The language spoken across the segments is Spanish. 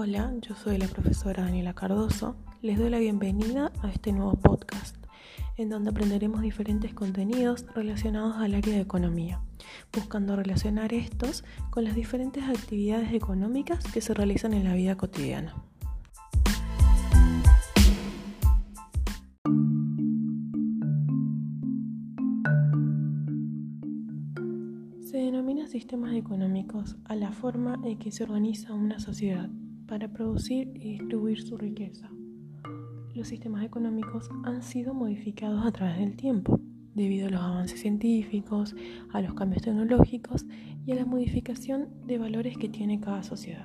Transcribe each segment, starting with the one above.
Hola, yo soy la profesora Daniela Cardoso. Les doy la bienvenida a este nuevo podcast, en donde aprenderemos diferentes contenidos relacionados al área de economía, buscando relacionar estos con las diferentes actividades económicas que se realizan en la vida cotidiana. Se denomina sistemas económicos a la forma en que se organiza una sociedad para producir y distribuir su riqueza. Los sistemas económicos han sido modificados a través del tiempo, debido a los avances científicos, a los cambios tecnológicos y a la modificación de valores que tiene cada sociedad.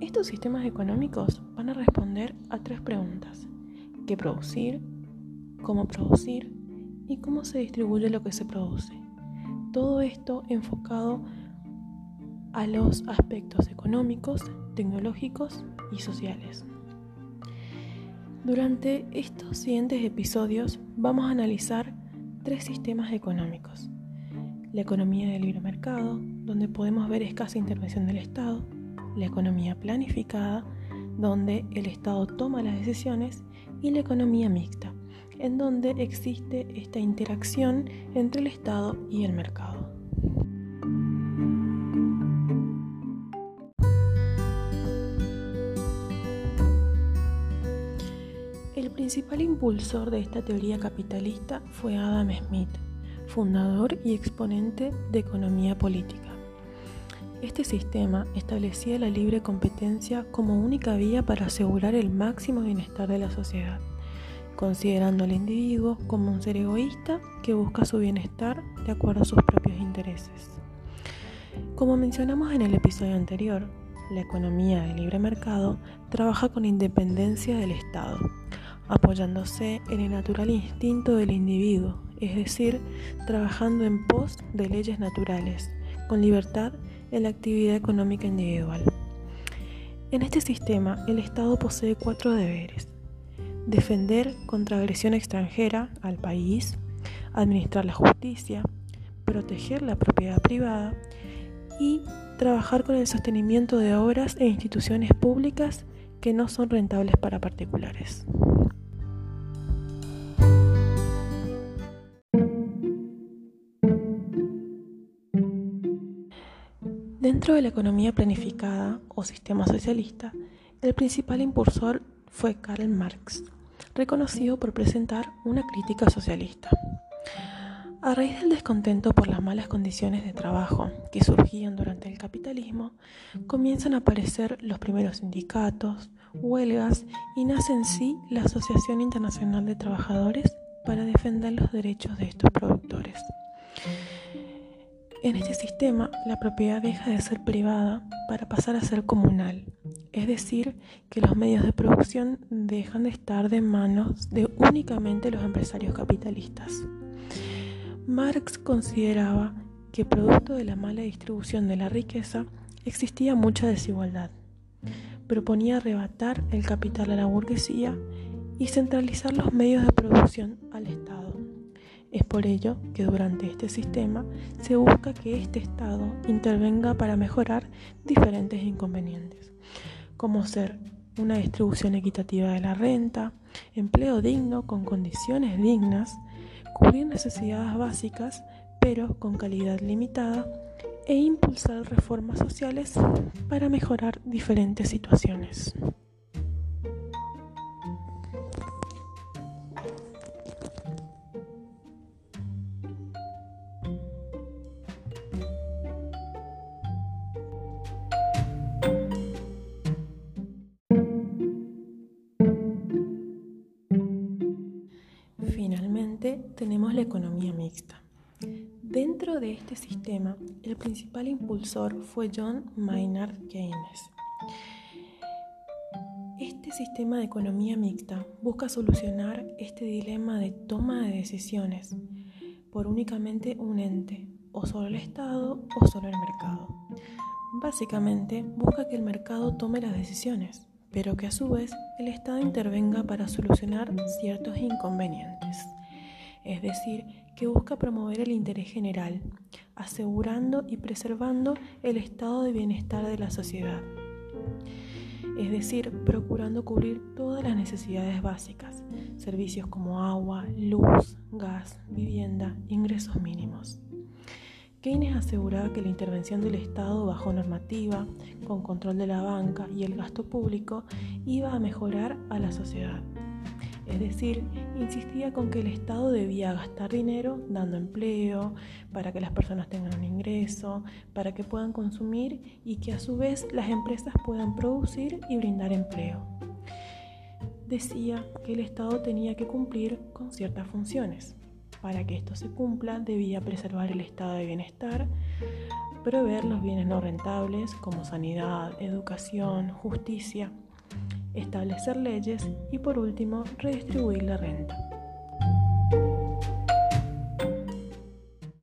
Estos sistemas económicos van a responder a tres preguntas. ¿Qué producir? ¿Cómo producir? ¿Y cómo se distribuye lo que se produce? Todo esto enfocado a los aspectos económicos, tecnológicos y sociales. Durante estos siguientes episodios vamos a analizar tres sistemas económicos. La economía del libre mercado, donde podemos ver escasa intervención del Estado. La economía planificada, donde el Estado toma las decisiones. Y la economía mixta, en donde existe esta interacción entre el Estado y el mercado. Principal impulsor de esta teoría capitalista fue Adam Smith, fundador y exponente de economía política. Este sistema establecía la libre competencia como única vía para asegurar el máximo bienestar de la sociedad considerando al individuo como un ser egoísta que busca su bienestar de acuerdo a sus propios intereses. Como mencionamos en el episodio anterior, la economía del libre mercado trabaja con independencia del Estado, apoyándose en el natural instinto del individuo, es decir, trabajando en pos de leyes naturales, con libertad en la actividad económica individual. En este sistema, el Estado posee cuatro deberes defender contra agresión extranjera al país, administrar la justicia, proteger la propiedad privada y trabajar con el sostenimiento de obras e instituciones públicas que no son rentables para particulares. Dentro de la economía planificada o sistema socialista, el principal impulsor fue Karl Marx, reconocido por presentar una crítica socialista. A raíz del descontento por las malas condiciones de trabajo que surgían durante el capitalismo, comienzan a aparecer los primeros sindicatos, huelgas y nace en sí la Asociación Internacional de Trabajadores para defender los derechos de estos productores. En este sistema, la propiedad deja de ser privada para pasar a ser comunal, es decir, que los medios de producción dejan de estar de manos de únicamente los empresarios capitalistas. Marx consideraba que producto de la mala distribución de la riqueza existía mucha desigualdad. Proponía arrebatar el capital a la burguesía y centralizar los medios de producción al Estado. Es por ello que durante este sistema se busca que este Estado intervenga para mejorar diferentes inconvenientes, como ser una distribución equitativa de la renta, empleo digno con condiciones dignas, cubrir necesidades básicas pero con calidad limitada e impulsar reformas sociales para mejorar diferentes situaciones. Tenemos la economía mixta. Dentro de este sistema, el principal impulsor fue John Maynard Keynes. Este sistema de economía mixta busca solucionar este dilema de toma de decisiones por únicamente un ente, o solo el Estado o solo el mercado. Básicamente, busca que el mercado tome las decisiones, pero que a su vez el Estado intervenga para solucionar ciertos inconvenientes es decir, que busca promover el interés general, asegurando y preservando el estado de bienestar de la sociedad. es decir, procurando cubrir todas las necesidades básicas, servicios como agua, luz, gas, vivienda, ingresos mínimos. Keynes aseguraba que la intervención del Estado bajo normativa, con control de la banca y el gasto público, iba a mejorar a la sociedad. Es decir, insistía con que el Estado debía gastar dinero dando empleo, para que las personas tengan un ingreso, para que puedan consumir y que a su vez las empresas puedan producir y brindar empleo. Decía que el Estado tenía que cumplir con ciertas funciones. Para que esto se cumpla, debía preservar el estado de bienestar, proveer los bienes no rentables como sanidad, educación, justicia, establecer leyes y por último redistribuir la renta.